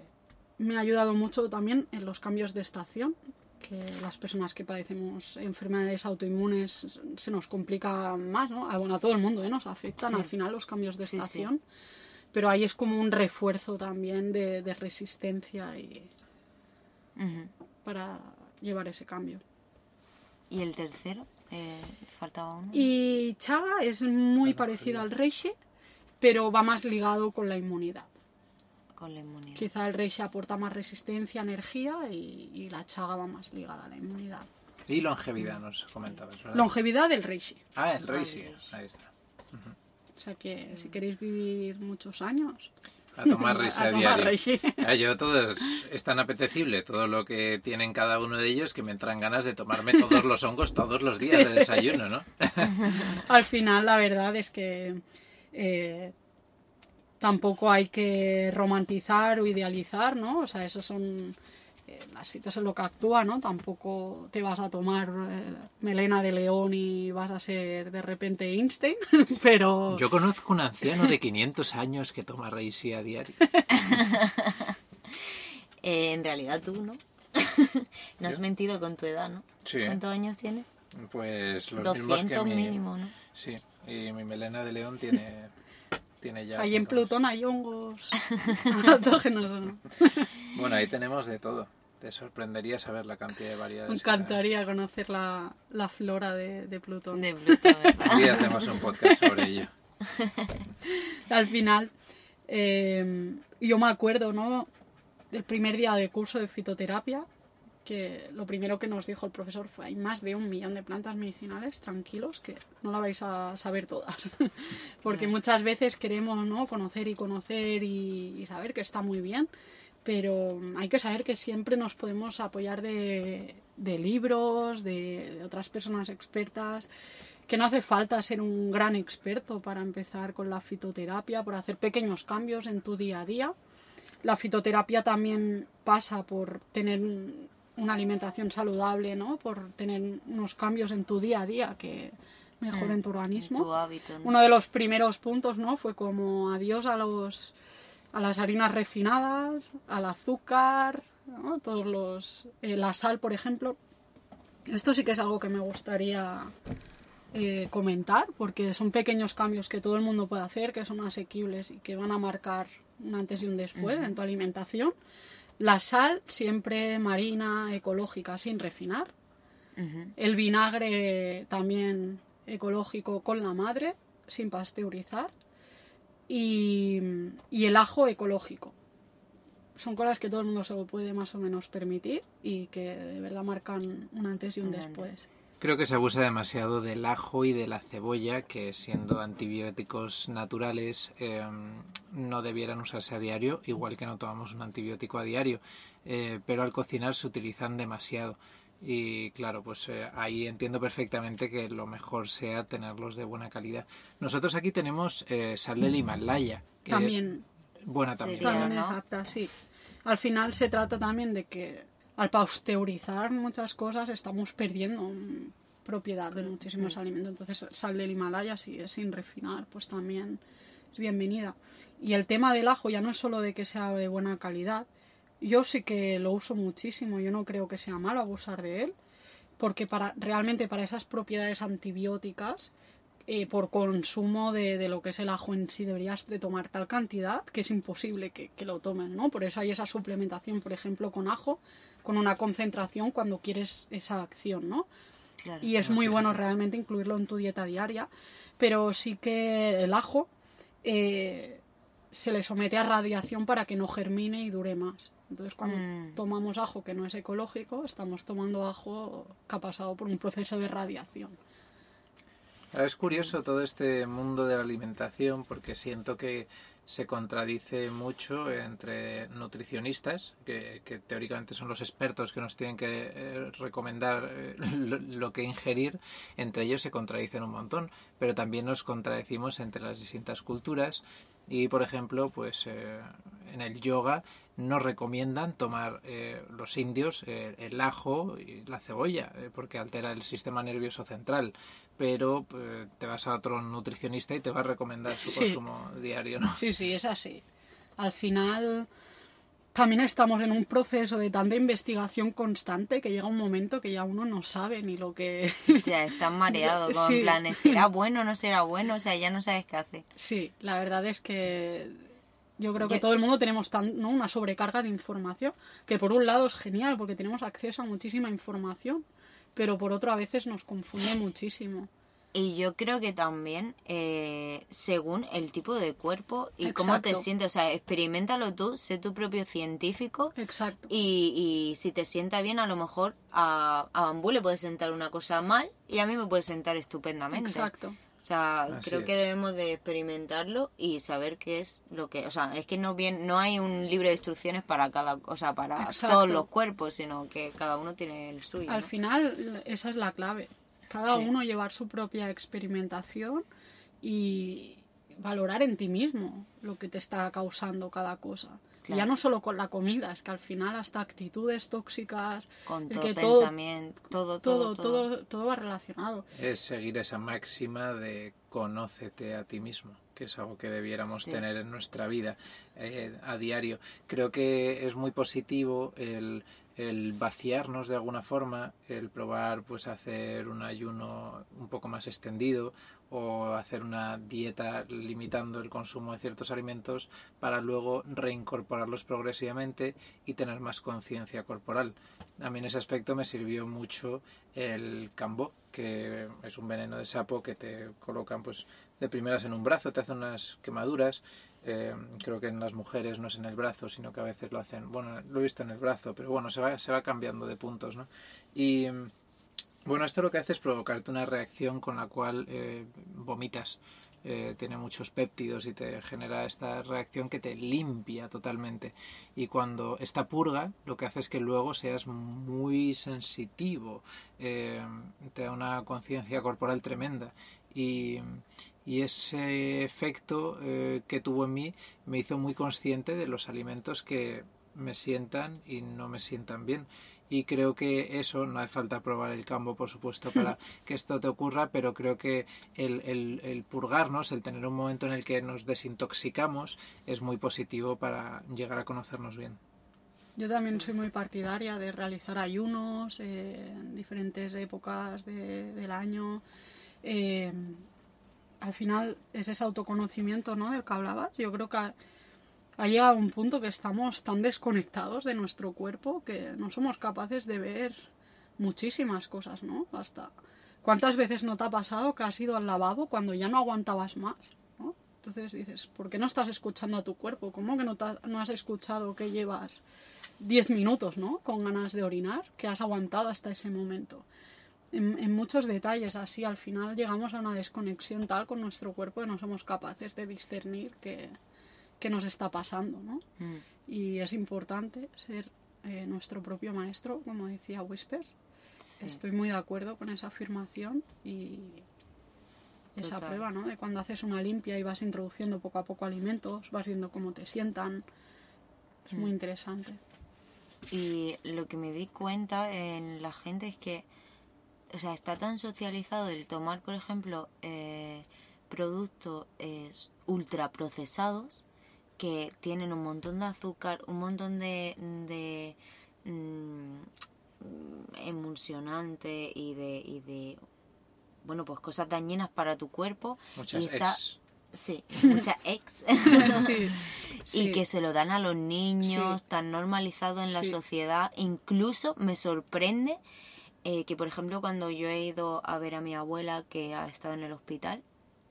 me ha ayudado mucho también en los cambios de estación que las personas que padecemos enfermedades autoinmunes se nos complica más, ¿no? A, bueno, a todo el mundo ¿eh? nos afectan Sí. al final los cambios de Sí, sí. Pero ahí es como un refuerzo también de, de resistencia y para llevar ese cambio. ¿Y el tercero? Eh, faltaba uno. Y Chaga es muy parecido al Reishi, pero va más ligado con la inmunidad. Con la inmunidad. Quizá el Reishi aporta más resistencia, energía y, y la Chaga va más ligada a la inmunidad. Y longevidad nos comentabas, ¿verdad? Longevidad del Reishi. Ah, el reishi. el reishi. Ahí está. O sea que si queréis vivir muchos años, A tomar reishi A tomar diario. reishi. Ah, yo todo es, es tan apetecible, todo lo que tienen cada uno de ellos, que me entran ganas de tomarme todos los hongos todos los días de desayuno, ¿no? al final la verdad es que eh, tampoco hay que romantizar o idealizar, ¿no? O sea, esos son eh, las citas en lo que actúa, ¿no? Tampoco te vas a tomar eh, melena de león y vas a ser de repente Einstein, pero Yo conozco un anciano de 500 años que toma reishi a diario. Eh, en realidad tú, ¿no? no has ¿Yo? mentido con tu edad, ¿no? Sí. ¿Cuántos años tienes? Pues los 200 mismos que mi... mínimo, ¿no? Sí, y mi melena de león tiene, tiene ya... ahí en. Plutón hay hongos adaptógenos, ¿o ¿no? Bueno, ahí tenemos de todo. Te sorprendería saber la cantidad de variedades. Me que encantaría conocer la, la flora de, de Plutón. De Plutón, día hacemos un podcast sobre ello. al final, eh, yo me acuerdo, ¿no? Del primer día de curso de fitoterapia, que lo primero que nos dijo el profesor fue hay más de un millón de plantas medicinales, tranquilos, que no la vais a saber todas. Porque muchas veces queremos ¿no? conocer y conocer y, y, saber que está muy bien, pero hay que saber que siempre nos podemos apoyar de, de libros, de, de otras personas expertas que no hace falta ser un gran experto para empezar con la fitoterapia, por hacer pequeños cambios en tu día a día. La fitoterapia también pasa por tener una alimentación saludable, ¿no? Por tener unos cambios en tu día a día que mejoren tu organismo. Tu hábito, ¿no? Uno de los primeros puntos, ¿no? Fue como adiós a los a las harinas refinadas, al azúcar, ¿no? todos los eh, la sal, por ejemplo. Esto sí que es algo que me gustaría eh, comentar porque son pequeños cambios que todo el mundo puede hacer, que son asequibles y que van a marcar un antes y un después en tu alimentación. La sal siempre marina, ecológica, sin refinar. El vinagre también ecológico con la madre, sin pasteurizar. Y, y el ajo ecológico. Son cosas que todo el mundo se puede más o menos permitir y que de verdad marcan un antes y un después. Creo que se abusa demasiado del ajo y de la cebolla, que siendo antibióticos naturales eh, no debieran usarse a diario, igual que no tomamos un antibiótico a diario, eh, pero al cocinar se utilizan demasiado. Y claro, pues eh, ahí entiendo perfectamente que lo mejor sea tenerlos de buena calidad. Nosotros aquí tenemos eh, sal del Himalaya, que También buena también. Sería- También ¿no? es apta, sí. Al final se trata también de que al pasteurizar muchas cosas estamos perdiendo mm, propiedad de muchísimos alimentos. Entonces, sal del Himalaya, si es sin refinar, pues también es bienvenida. Y el tema del ajo ya no es solo de que sea de buena calidad. Yo sí que lo uso muchísimo. Yo no creo que sea malo abusar de él. Porque para, realmente para esas propiedades antibióticas eh, por consumo de, de lo que es el ajo en sí deberías de tomar tal cantidad que es imposible que, que lo tomen, ¿no? Por eso hay esa suplementación, por ejemplo, con ajo, con una concentración cuando quieres esa acción, ¿no? Claro. Y es muy bueno realmente incluirlo en tu dieta diaria, pero sí que el ajo eh, se le somete a radiación para que no germine y dure más. Entonces, cuando Mm. tomamos ajo que no es ecológico, estamos tomando ajo que ha pasado por un proceso de radiación. Ahora es curioso todo este mundo de la alimentación porque siento que se contradice mucho entre nutricionistas, que, teóricamente son los expertos que nos tienen que eh, recomendar eh, lo, que ingerir, entre ellos se contradicen un montón, pero también nos contradecimos entre las distintas culturas. Y, por ejemplo, pues eh, en el yoga nos recomiendan tomar los indios el ajo y la cebolla porque altera el sistema nervioso central pero eh, te vas a otro nutricionista y te va a recomendar su Sí. consumo diario ¿no? Sí, sí, es así. Al final también estamos en un proceso de tanta investigación constante que llega un momento que ya uno no sabe ni lo que... Ya estás mareado, como Sí. en plan, ¿será bueno o no será bueno? O sea, ya no sabes qué hacer. Sí, la verdad es que yo creo que Yo- todo el mundo tenemos tan, ¿no? una sobrecarga de información, que por un lado es genial porque tenemos acceso a muchísima información, pero por otro a veces nos confunde muchísimo. Y yo creo que también, eh, según el tipo de cuerpo y cómo te Exacto. sientes, o sea, experimentalo tú, sé tu propio científico Exacto. y, y si te sienta bien, a lo mejor a, a Bambú le puede sentar una cosa mal y a mí me puede sentar estupendamente. Exacto. O sea, Así creo es. que debemos de experimentarlo y saber qué es lo que, o sea, es que no bien no hay un libro de instrucciones para cada, o sea, para Exacto. todos los cuerpos, sino que cada uno tiene el suyo. Al ¿no? final, esa es la clave. Cada Sí. uno llevar su propia experimentación y valorar en ti mismo lo que te está causando cada cosa. Ya no solo con la comida, es que al final hasta actitudes tóxicas, Con el todo que todo, pensamiento, todo, todo, todo, todo. todo, todo va relacionado. es seguir esa máxima de conócete a ti mismo que es algo que debiéramos Sí. tener en nuestra vida eh, a diario creo que es muy positivo el el vaciarnos de alguna forma, el probar pues hacer un ayuno un poco más extendido o hacer una dieta limitando el consumo de ciertos alimentos para luego reincorporarlos progresivamente y tener más conciencia corporal. A mí en ese aspecto me sirvió mucho el cambo, que es un veneno de sapo que te colocan pues de primeras en un brazo, te hacen unas quemaduras Eh, creo que en las mujeres no es en el brazo, sino que a veces lo hacen, bueno, lo he visto en el brazo, pero bueno, se va, se va cambiando de puntos, ¿no? Bueno, esto lo que hace es provocarte una reacción con la cual eh, vomitas. Eh, tiene muchos péptidos y te genera esta reacción que te limpia totalmente. Y cuando esta purga, lo que hace es que luego seas muy sensitivo, eh, te da una conciencia corporal tremenda. Y, ese efecto que tuvo en mí me hizo muy consciente de los alimentos que me sientan y no me sientan bien y creo que eso, no hace falta probar el cambo, por supuesto, para que esto te ocurra, pero creo que el, el, el, purgarnos, el tener un momento en el que nos desintoxicamos, es muy positivo para llegar a conocernos bien. Yo también soy muy partidaria de realizar ayunos eh, en diferentes épocas de, del año. Eh, al final es ese autoconocimiento ¿no? del que hablabas. Yo creo que ha llegado un punto que estamos tan desconectados de nuestro cuerpo que no somos capaces de ver muchísimas cosas, ¿no? Hasta cuántas veces no te ha pasado que has ido al lavabo cuando ya no aguantabas más, ¿no? Entonces dices, ¿por qué no estás escuchando a tu cuerpo? ¿Cómo que no, has escuchado que llevas 10 minutos, ¿no? Con ganas de orinar, que has aguantado hasta ese momento. En, en, muchos detalles así, al final llegamos a una desconexión tal con nuestro cuerpo que no somos capaces de discernir que, qué nos está pasando, ¿no? Mm. Y es importante ser eh, nuestro propio maestro, como decía Whispers. Sí. Estoy muy de acuerdo con esa afirmación y esa Total. prueba, ¿no? De cuando haces una limpia y vas introduciendo poco a poco alimentos, vas viendo cómo te sientan. Es mm. muy interesante. Y lo que me di cuenta en la gente es que, o sea, está tan socializado el tomar, por ejemplo, eh, productos eh, ultraprocesados que tienen un montón de azúcar, un montón de, de mmm, emulsionante y de, y de, bueno, pues cosas dañinas para tu cuerpo. Muchas y está, ex. Sí, muchas ex. sí, sí. Y que se lo dan a los niños, Sí. tan normalizado en la Sí. sociedad. Incluso me sorprende eh, que, por ejemplo, cuando yo he ido a ver a mi abuela que ha estado en el hospital,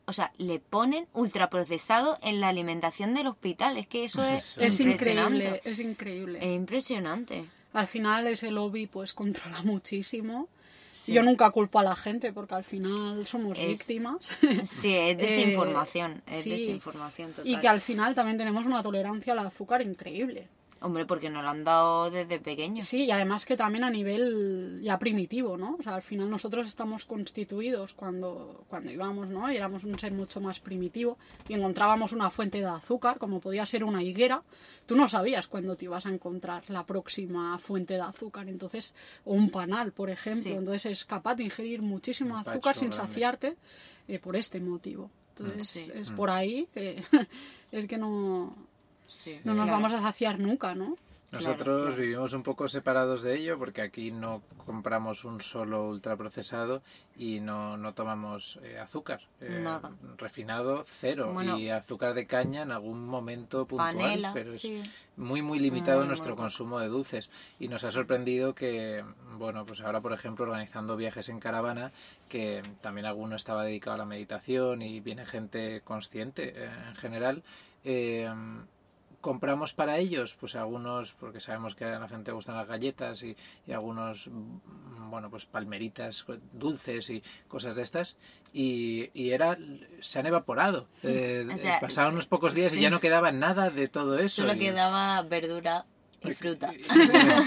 o sea, le ponen ultraprocesado en la alimentación del hospital. Es que eso es, Es impresionante. increíble, es increíble. Es impresionante. Al final ese lobby pues controla muchísimo. Sí. Yo nunca culpo a la gente porque al final somos Es- víctimas. Sí, es Eh, desinformación. es sí. desinformación total. y que al final también tenemos una tolerancia al azúcar increíble. Hombre, porque nos lo han dado desde pequeños. Sí, y además que también a nivel ya primitivo, ¿no? O sea, al final nosotros estamos constituidos cuando, cuando íbamos, ¿no? Y éramos un ser mucho más primitivo y encontrábamos una fuente de azúcar, como podía ser una higuera. Tú no sabías cuándo te ibas a encontrar la próxima fuente de azúcar, entonces, o un panal, por ejemplo. Sí. Entonces es capaz de ingerir muchísimo Un azúcar sin grande. saciarte eh, por este motivo. Entonces Sí. es Mm. por ahí que es que no, Sí, no nos claro. vamos a saciar nunca, ¿no? Nosotros claro. vivimos un poco separados de ello porque aquí no compramos un solo ultraprocesado y no, no tomamos eh, azúcar. Eh, Nada. Refinado, cero. Bueno. y azúcar de caña en algún momento puntual. Panela, pero es sí. muy, muy limitado Muy, nuestro consumo de dulces. Y nos ha sorprendido que, bueno, pues ahora, por ejemplo, organizando viajes en caravana, que también alguno estaba dedicado a la meditación y viene gente consciente eh, en general. Eh, compramos para ellos, pues algunos, porque sabemos que a la gente gustan las galletas y, y algunos, mm, bueno, pues palmeritas dulces y cosas de estas, y, y era, se han evaporado. Eh, O sea, pasaron unos pocos días y ya no quedaba nada de todo eso. Solo y- quedaba verdura y fruta.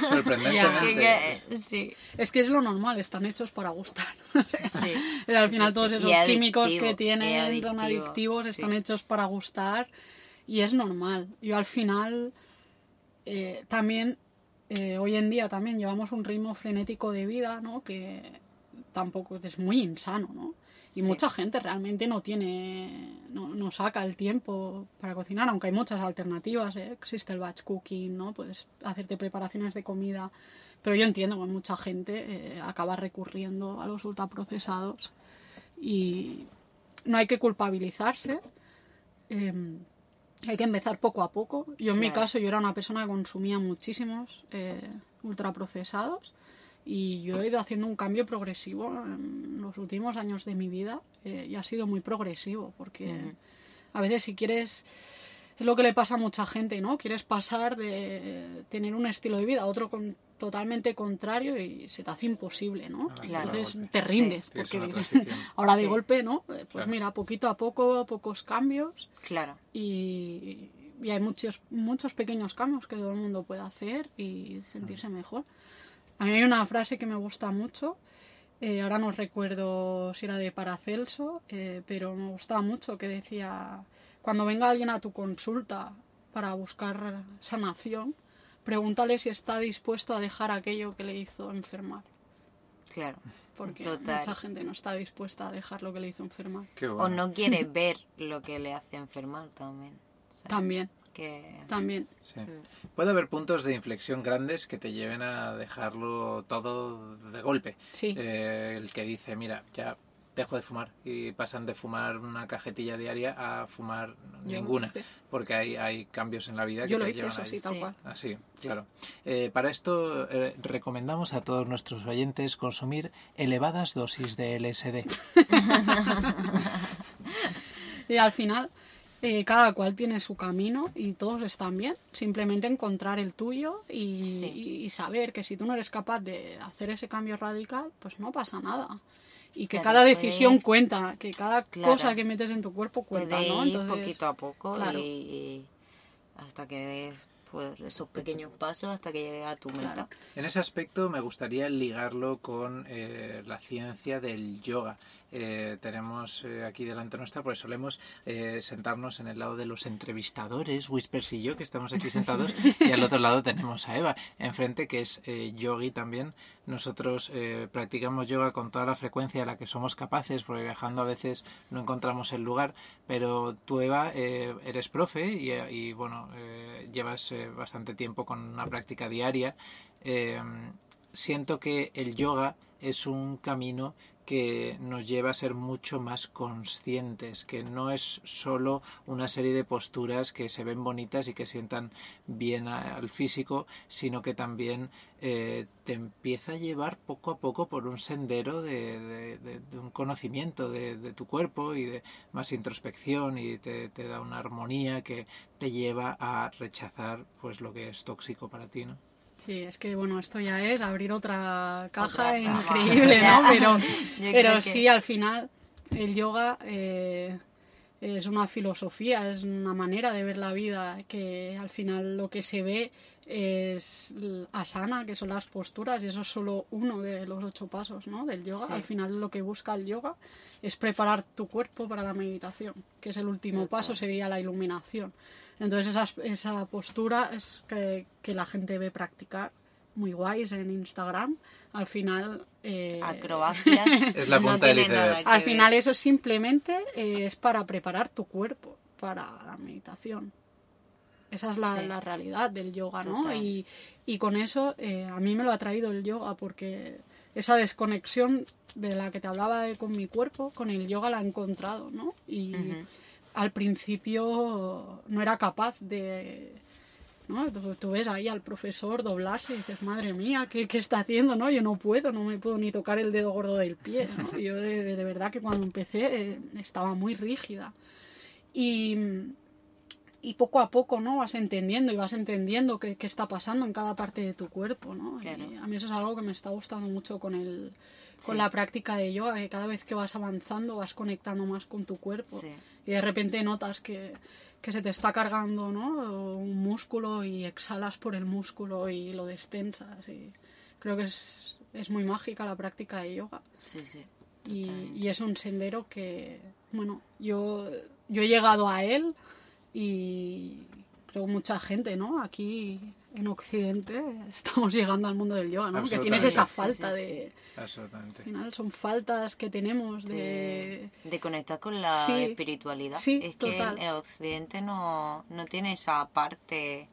Sorprendentemente. Que- que- sí, Es que es lo normal, están hechos para gustar. sí. Al final sí, todos esos químicos que tienen son adictivo, adictivos, sí. están hechos para gustar y es normal. Yo al final eh, también, eh, hoy en día también llevamos un ritmo frenético de vida, ¿no? Que tampoco es muy insano, ¿no? Y Sí. mucha gente realmente no tiene, no, no saca el tiempo para cocinar, aunque hay muchas alternativas, ¿eh? existe el batch cooking, ¿no? Puedes hacerte preparaciones de comida, pero yo entiendo que mucha gente eh, acaba recurriendo a los ultraprocesados y no hay que culpabilizarse, eh, hay que empezar poco a poco. Yo en mi caso yo era una persona que consumía muchísimos eh, ultraprocesados y yo he ido haciendo un cambio progresivo en los últimos años de mi vida eh, y ha sido muy progresivo porque a veces si quieres es lo que le pasa a mucha gente, ¿no? Quieres pasar de tener un estilo de vida a otro con, totalmente contrario y se te hace imposible, ¿no? Ah, Claro. Entonces te rindes, Sí, porque dices, ahora de Sí. golpe, ¿no? Pues Claro. mira, poquito a poco, pocos cambios Claro. y, y hay muchos, muchos pequeños cambios que todo el mundo puede hacer y sentirse mejor. A mí hay una frase que me gusta mucho, eh, ahora no recuerdo si era de Paracelso, eh, pero me gustaba mucho que decía, cuando venga alguien a tu consulta para buscar sanación, pregúntale si está dispuesto a dejar aquello que le hizo enfermar, Claro. porque Total. mucha gente no está dispuesta a dejar lo que le hizo enfermar. Qué O no quiere ver lo que le hace enfermar también. También, Que... también. Sí. Puede haber puntos de inflexión grandes que te lleven a dejarlo todo de golpe. Sí. Eh, el que dice, mira, ya dejo de fumar y pasan de fumar una cajetilla diaria a fumar Yo ninguna, porque hay, hay cambios en la vida Yo que lo te hice, llevan eso sí, tal cual. Así, claro. Eh, para esto eh, recomendamos a todos nuestros oyentes consumir elevadas dosis de LSD. Y al final, eh, cada cual tiene su camino y todos están bien. Simplemente encontrar el tuyo y, Sí. y- y saber que si tú no eres capaz de hacer ese cambio radical, pues no pasa nada. Y que Claro, cada decisión ir- cuenta, que cada Claro. cosa que metes en tu cuerpo cuenta, Puede ¿no? ir Entonces, poquito a poco claro. y, y hasta que des pues, esos pequeños pasos hasta que llegue a tu meta. Claro. En ese aspecto me gustaría ligarlo con eh, la ciencia del yoga. Eh, tenemos eh, aquí delante nuestra, pues solemos eh, sentarnos en el lado de los entrevistadores, Whispers y yo, que estamos aquí sentados, y al otro lado tenemos a Eva, enfrente, que es eh, yogi también. Nosotros eh, practicamos yoga con toda la frecuencia de la que somos capaces, porque viajando a veces no encontramos el lugar, pero tú, Eva, eres profe y, y, bueno, llevas bastante tiempo con una práctica diaria. Eh, siento que el yoga es un camino que nos lleva a ser mucho más conscientes, que no es solo una serie de posturas que se ven bonitas y que sientan bien al físico, sino que también eh, te empieza a llevar poco a poco por un sendero de, de- de- de un conocimiento de, de tu cuerpo y de más introspección y te, te da una armonía que te lleva a rechazar pues lo que es tóxico para ti, ¿no? Sí, es que bueno, esto ya es abrir otra caja Otra increíble, ¿no? Pero, pero que- sí, al final, el yoga eh, es una filosofía, es una manera de ver la vida, que al final lo que se ve es asana, que son las posturas, y eso es solo uno de los ocho pasos, ¿no? Del yoga. Sí. Al final lo que busca el yoga es preparar tu cuerpo para la meditación, que es el último Total. paso, sería la iluminación. Entonces esa, esa postura es que, que la gente ve practicar muy guays en Instagram. Al final... eh, Acrobacias. Es la no punta del que al ver. final eso simplemente eh, es para preparar tu cuerpo para la meditación. Esa es la, Sí. la realidad del yoga, ¿no? Y, y con eso eh, a mí me lo ha traído el yoga porque esa desconexión de la que te hablaba de- con mi cuerpo, con el yoga la he encontrado, ¿no? Y. al principio no era capaz de... ¿no? Tú, ves ahí al profesor doblarse y dices, madre mía, ¿qué, qué está haciendo? ¿no? Yo no puedo, no me puedo ni tocar el dedo gordo del pie. ¿no? Yo de, de verdad que cuando empecé eh, estaba muy rígida. Y, y poco a poco ¿no? vas entendiendo y vas entendiendo qué, qué está pasando en cada parte de tu cuerpo. ¿no? Claro. Y a mí eso es algo que me está gustando mucho con, el, con la práctica de yoga, que cada vez que vas avanzando vas conectando más con tu cuerpo Sí. y de repente notas que, que se te está cargando ¿no? un músculo y exhalas por el músculo y lo destensas. Y creo que es, es muy mágica la práctica de yoga. Sí, sí. Y, y es un sendero que, bueno, yo, yo he llegado a él y creo mucha gente, ¿no? Aquí en Occidente estamos llegando al mundo del yoga, ¿no? Que tienes esa falta Sí, sí, de... Absolutamente. Al final son faltas que tenemos de... de, de conectar con la Sí, espiritualidad. sí, es que total. el, el occidente no, no tiene esa parte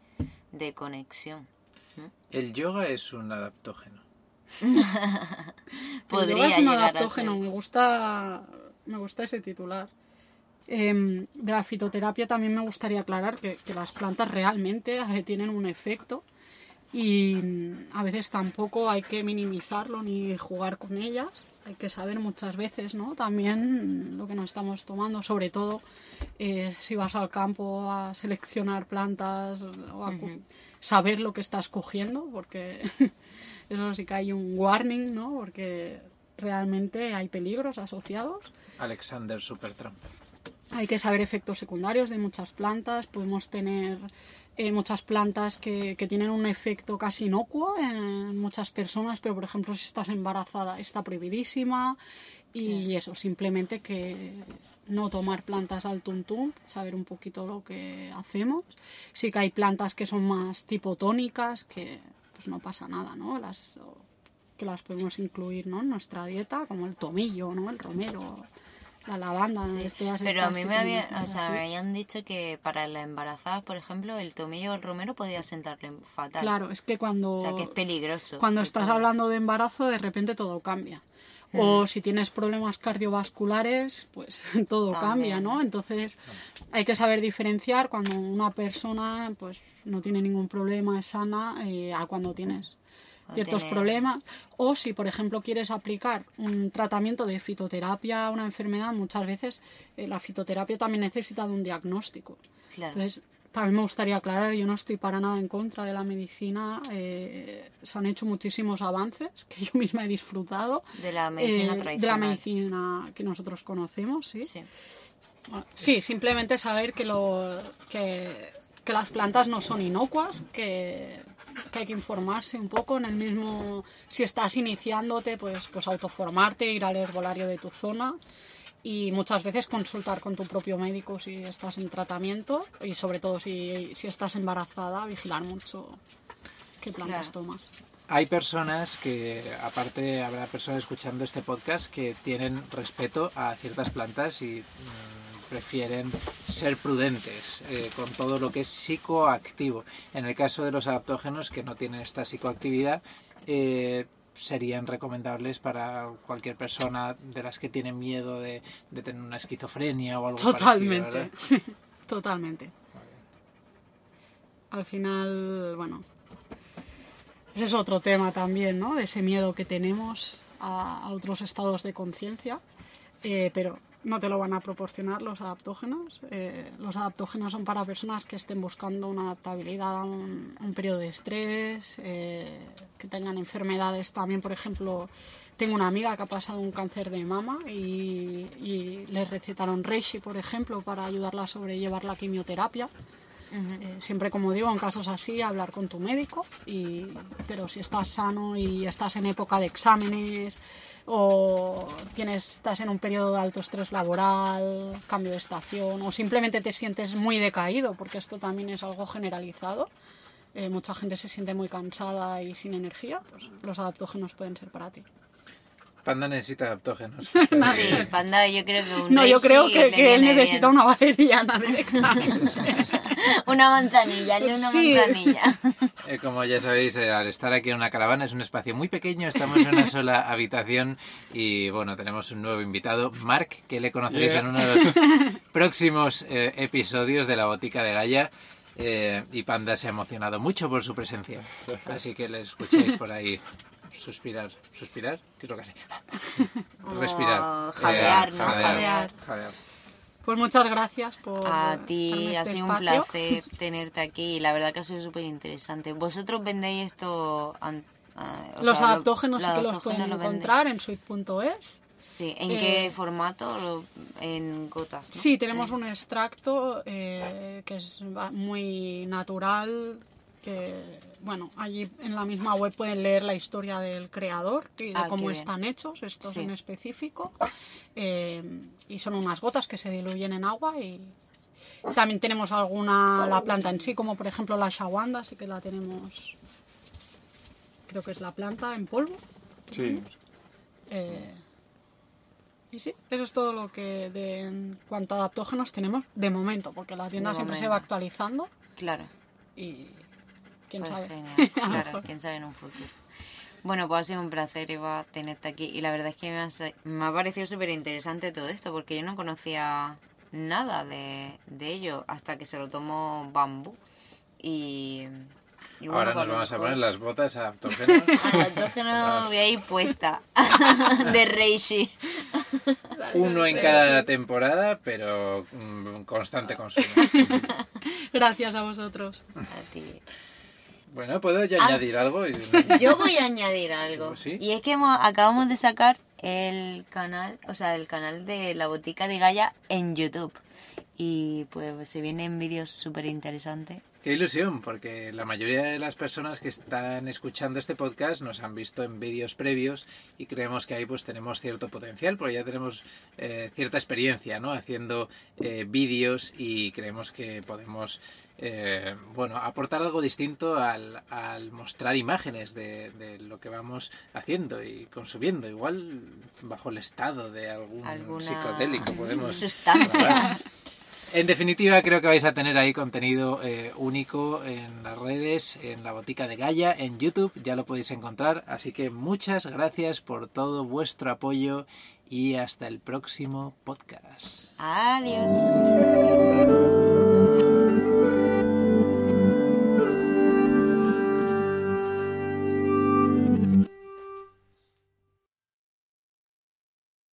de conexión. El yoga es un adaptógeno. El Podría yoga es un adaptógeno, ser. me gusta, me gusta ese titular. Em, de la fitoterapia también me gustaría aclarar que, que las plantas realmente eh, tienen un efecto y mm, a veces tampoco hay que minimizarlo ni jugar con ellas hay que saber muchas veces, ¿no? También lo que nos estamos tomando, sobre todo eh, si vas al campo a seleccionar plantas o a cu- saber lo que estás cogiendo, porque eso sí que hay un warning, ¿no? Porque realmente hay peligros asociados. Alexander Supertramp. Hay que saber efectos secundarios de muchas plantas. Podemos tener eh, muchas plantas que, que tienen un efecto casi inocuo en muchas personas, pero por ejemplo si estás embarazada está prohibidísima. Y eso, simplemente que no tomar plantas al tuntum, saber un poquito lo que hacemos. Sí que hay plantas que son más tipo tónicas, que pues no pasa nada, ¿no? Las, que las podemos incluir ¿no? en nuestra dieta, como el tomillo, ¿no? El romero, la lavanda. estas- Pero a mí me, tienen había, o sea, así. me habían dicho que para las embarazadas, por ejemplo, el tomillo o el romero podía sentarle fatal. Claro, es que cuando, O sea, que es peligroso. cuando estás todo. hablando de embarazo, de repente todo cambia. O si tienes problemas cardiovasculares, pues todo cambia, ¿no? Entonces hay que saber diferenciar cuando una persona pues no tiene ningún problema, es sana, eh, a cuando tienes ciertos problemas. O si, por ejemplo, quieres aplicar un tratamiento de fitoterapia a una enfermedad, muchas veces eh, la fitoterapia también necesita de un diagnóstico. Claro. Entonces, también me gustaría aclarar, yo no estoy para nada en contra de la medicina. eh, se han hecho muchísimos avances que yo misma he disfrutado. De la medicina eh, tradicional. De la medicina que nosotros conocemos, sí. Sí. Bueno, Sí, simplemente saber que, lo, que, que las plantas no son inocuas, que, que hay que informarse un poco en el mismo... Si estás iniciándote, pues, pues autoformarte, ir al herbolario de tu zona y muchas veces consultar con tu propio médico si estás en tratamiento y sobre todo si, si estás embarazada, vigilar mucho qué plantas Claro. tomas. Hay personas que, aparte, habrá personas escuchando este podcast que tienen respeto a ciertas plantas y mm, prefieren ser prudentes eh, con todo lo que es psicoactivo. En el caso de los adaptógenos que no tienen esta psicoactividad, eh, serían recomendables para cualquier persona de las que tienen miedo de, de tener una esquizofrenia o algo Totalmente. Totalmente. Al final, bueno, ese es otro tema también, ¿no? De ese miedo que tenemos a, a otros estados de conciencia, Eh, pero no te lo van a proporcionar los adaptógenos. Eh, los adaptógenos son para personas que estén buscando una adaptabilidad a un, periodo de estrés, eh, que tengan enfermedades. También, por ejemplo, tengo una amiga que ha pasado un cáncer de mama y, y le recetaron Reishi, por ejemplo, para ayudarla a sobrellevar la quimioterapia. Eh, siempre, como digo, en casos así, hablar con tu médico, y, pero si estás sano y estás en época de exámenes o tienes, estás en un periodo de alto estrés laboral, cambio de estación, o simplemente te sientes muy decaído, porque esto también es algo generalizado, eh, mucha gente se siente muy cansada y sin energía, pues los adaptógenos pueden ser para ti. Panda necesita adaptógenos. Sí, panda, yo creo que un No, yo creo que, él necesita bien. una valeriana directamente. Una manzanilla, hazle una Sí. manzanilla. Eh, como ya sabéis, eh, al estar aquí en una caravana es un espacio muy pequeño, estamos en una sola habitación y bueno, tenemos un nuevo invitado, Mark, que le conoceréis Yeah. en uno de los próximos eh, episodios de la Botica de Gaia. eh, y Panda se ha emocionado mucho por su presencia, así que le escuchéis por ahí suspirar. ¿Suspirar? ¿Qué es lo que hace? Respirar. Oh, jadear, Eh, ¿no? Jadear. jadear. Pues muchas gracias por A ti este ha sido un placer tenerte aquí y la verdad que ha sido súper interesante. ¿Vosotros vendéis esto? an- o Los sea, lo- adaptógenos sí que los pueden encontrar en sweet.es. Sí, ¿en Eh, qué formato? Lo- En gotas. ¿no? Sí, tenemos Eh, un extracto eh, que es muy natural, que, bueno, allí en la misma web pueden leer la historia del creador y de Ah, cómo están hechos, estos Sí. en específico. Eh, y son unas gotas que se diluyen en agua y también tenemos alguna, la planta en sí, como por ejemplo la shawanda, así que la tenemos, creo que es la planta en polvo. Sí. Eh, y sí, eso es todo lo que de, en cuanto a adaptógenos tenemos de momento, porque la tienda De siempre se va actualizando Claro. y quién Pues sabe. genial, claro, quién sabe en un futuro. Bueno, pues ha sido un placer, Eva, tenerte aquí. Y la verdad es que me ha, sa- me ha parecido súper interesante todo esto, porque yo no conocía nada de, de ello hasta que se lo tomó Bambú. Y, Y bueno, Ahora nos con lo vamos a poner las botas adaptógenas. Adaptógeno voy a ir puesta. de Reishi. Uno en cada temporada, pero mm, constante consumo. Gracias a vosotros. A ti. Bueno, ¿puedo yo Ah. añadir algo? Y- Yo voy a añadir algo. Pues sí. Y es que hemos- acabamos de sacar el canal, o sea, el canal de la botica de Gaia en YouTube. Y pues se vienen vídeos súper interesantes. Qué ilusión, porque la mayoría de las personas que están escuchando este podcast nos han visto en vídeos previos y creemos que ahí pues tenemos cierto potencial, porque ya tenemos eh, cierta experiencia, ¿no? Haciendo eh, vídeos y creemos que podemos, eh, bueno, aportar algo distinto al, al mostrar imágenes de, de lo que vamos haciendo y consumiendo. Igual bajo el estado de algún Alguna psicodélico podemos sustancia. En definitiva, creo que vais a tener ahí contenido eh, único en las redes, en la botica de Gaia, en YouTube, ya lo podéis encontrar. Así que muchas gracias por todo vuestro apoyo y hasta el próximo podcast. Adiós.